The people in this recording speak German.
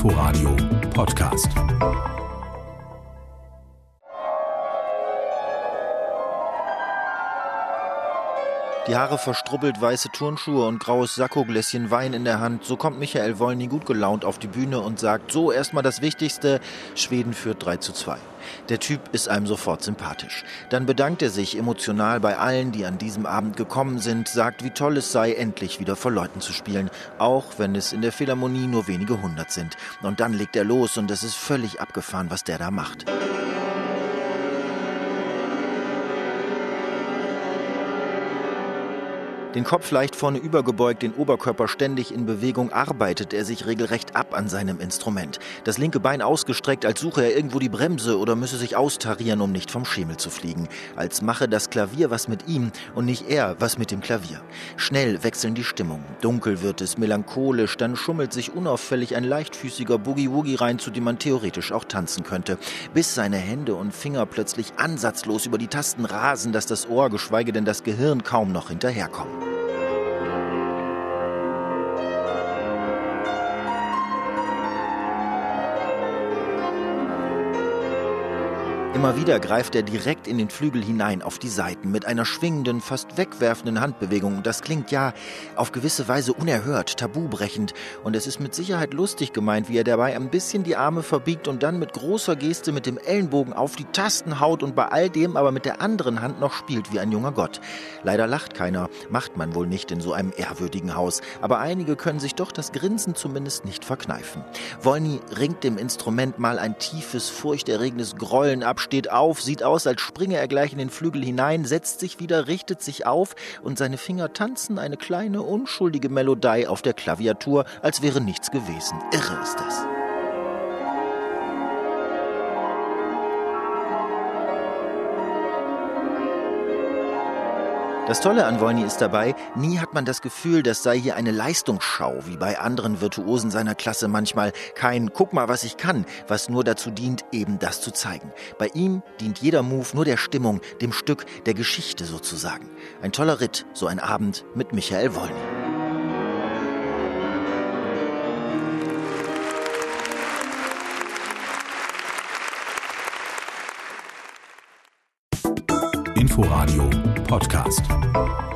Inforadio Podcast. Die Haare verstrubbelt, weiße Turnschuhe und graues Sakkogläschen Wein in der Hand. So kommt Michael Wolny gut gelaunt auf die Bühne und sagt, so erstmal das Wichtigste, Schweden führt 3 zu 2. Der Typ ist einem sofort sympathisch. Dann bedankt er sich emotional bei allen, die an diesem Abend gekommen sind, sagt, wie toll es sei, endlich wieder vor Leuten zu spielen, auch wenn es in der Philharmonie nur wenige hundert sind. Und dann legt er los und es ist völlig abgefahren, was der da macht. Den Kopf leicht vorne übergebeugt, den Oberkörper ständig in Bewegung, arbeitet er sich regelrecht ab an seinem Instrument. Das linke Bein ausgestreckt, als suche er irgendwo die Bremse oder müsse sich austarieren, um nicht vom Schemel zu fliegen. Als mache das Klavier was mit ihm und nicht er was mit dem Klavier. Schnell wechseln die Stimmungen. Dunkel wird es, melancholisch, dann schummelt sich unauffällig ein leichtfüßiger Boogie-Woogie rein, zu dem man theoretisch auch tanzen könnte. Bis seine Hände und Finger plötzlich ansatzlos über die Tasten rasen, dass das Ohr, geschweige denn das Gehirn kaum noch hinterherkommen. Immer wieder greift er direkt in den Flügel hinein auf die Seiten mit einer schwingenden, fast wegwerfenden Handbewegung. Das klingt ja auf gewisse Weise unerhört, tabubrechend. Und es ist mit Sicherheit lustig gemeint, wie er dabei ein bisschen die Arme verbiegt und dann mit großer Geste mit dem Ellenbogen auf die Tasten haut und bei all dem aber mit der anderen Hand noch spielt wie ein junger Gott. Leider lacht keiner, macht man wohl nicht in so einem ehrwürdigen Haus. Aber einige können sich doch das Grinsen zumindest nicht verkneifen. Wolny ringt dem Instrument mal ein tiefes, furchterregendes Grollen ab, steht auf, sieht aus, als springe er gleich in den Flügel hinein, setzt sich wieder, richtet sich auf und seine Finger tanzen eine kleine, unschuldige Melodie auf der Klaviatur, als wäre nichts gewesen. Irre ist das. Das Tolle an Wolny ist dabei, nie hat man das Gefühl, das sei hier eine Leistungsschau, wie bei anderen Virtuosen seiner Klasse manchmal. Kein Guck mal, was ich kann, was nur dazu dient, eben das zu zeigen. Bei ihm dient jeder Move nur der Stimmung, dem Stück, der Geschichte sozusagen. Ein toller Ritt, so ein Abend mit Michael Wolny. Inforadio Podcast.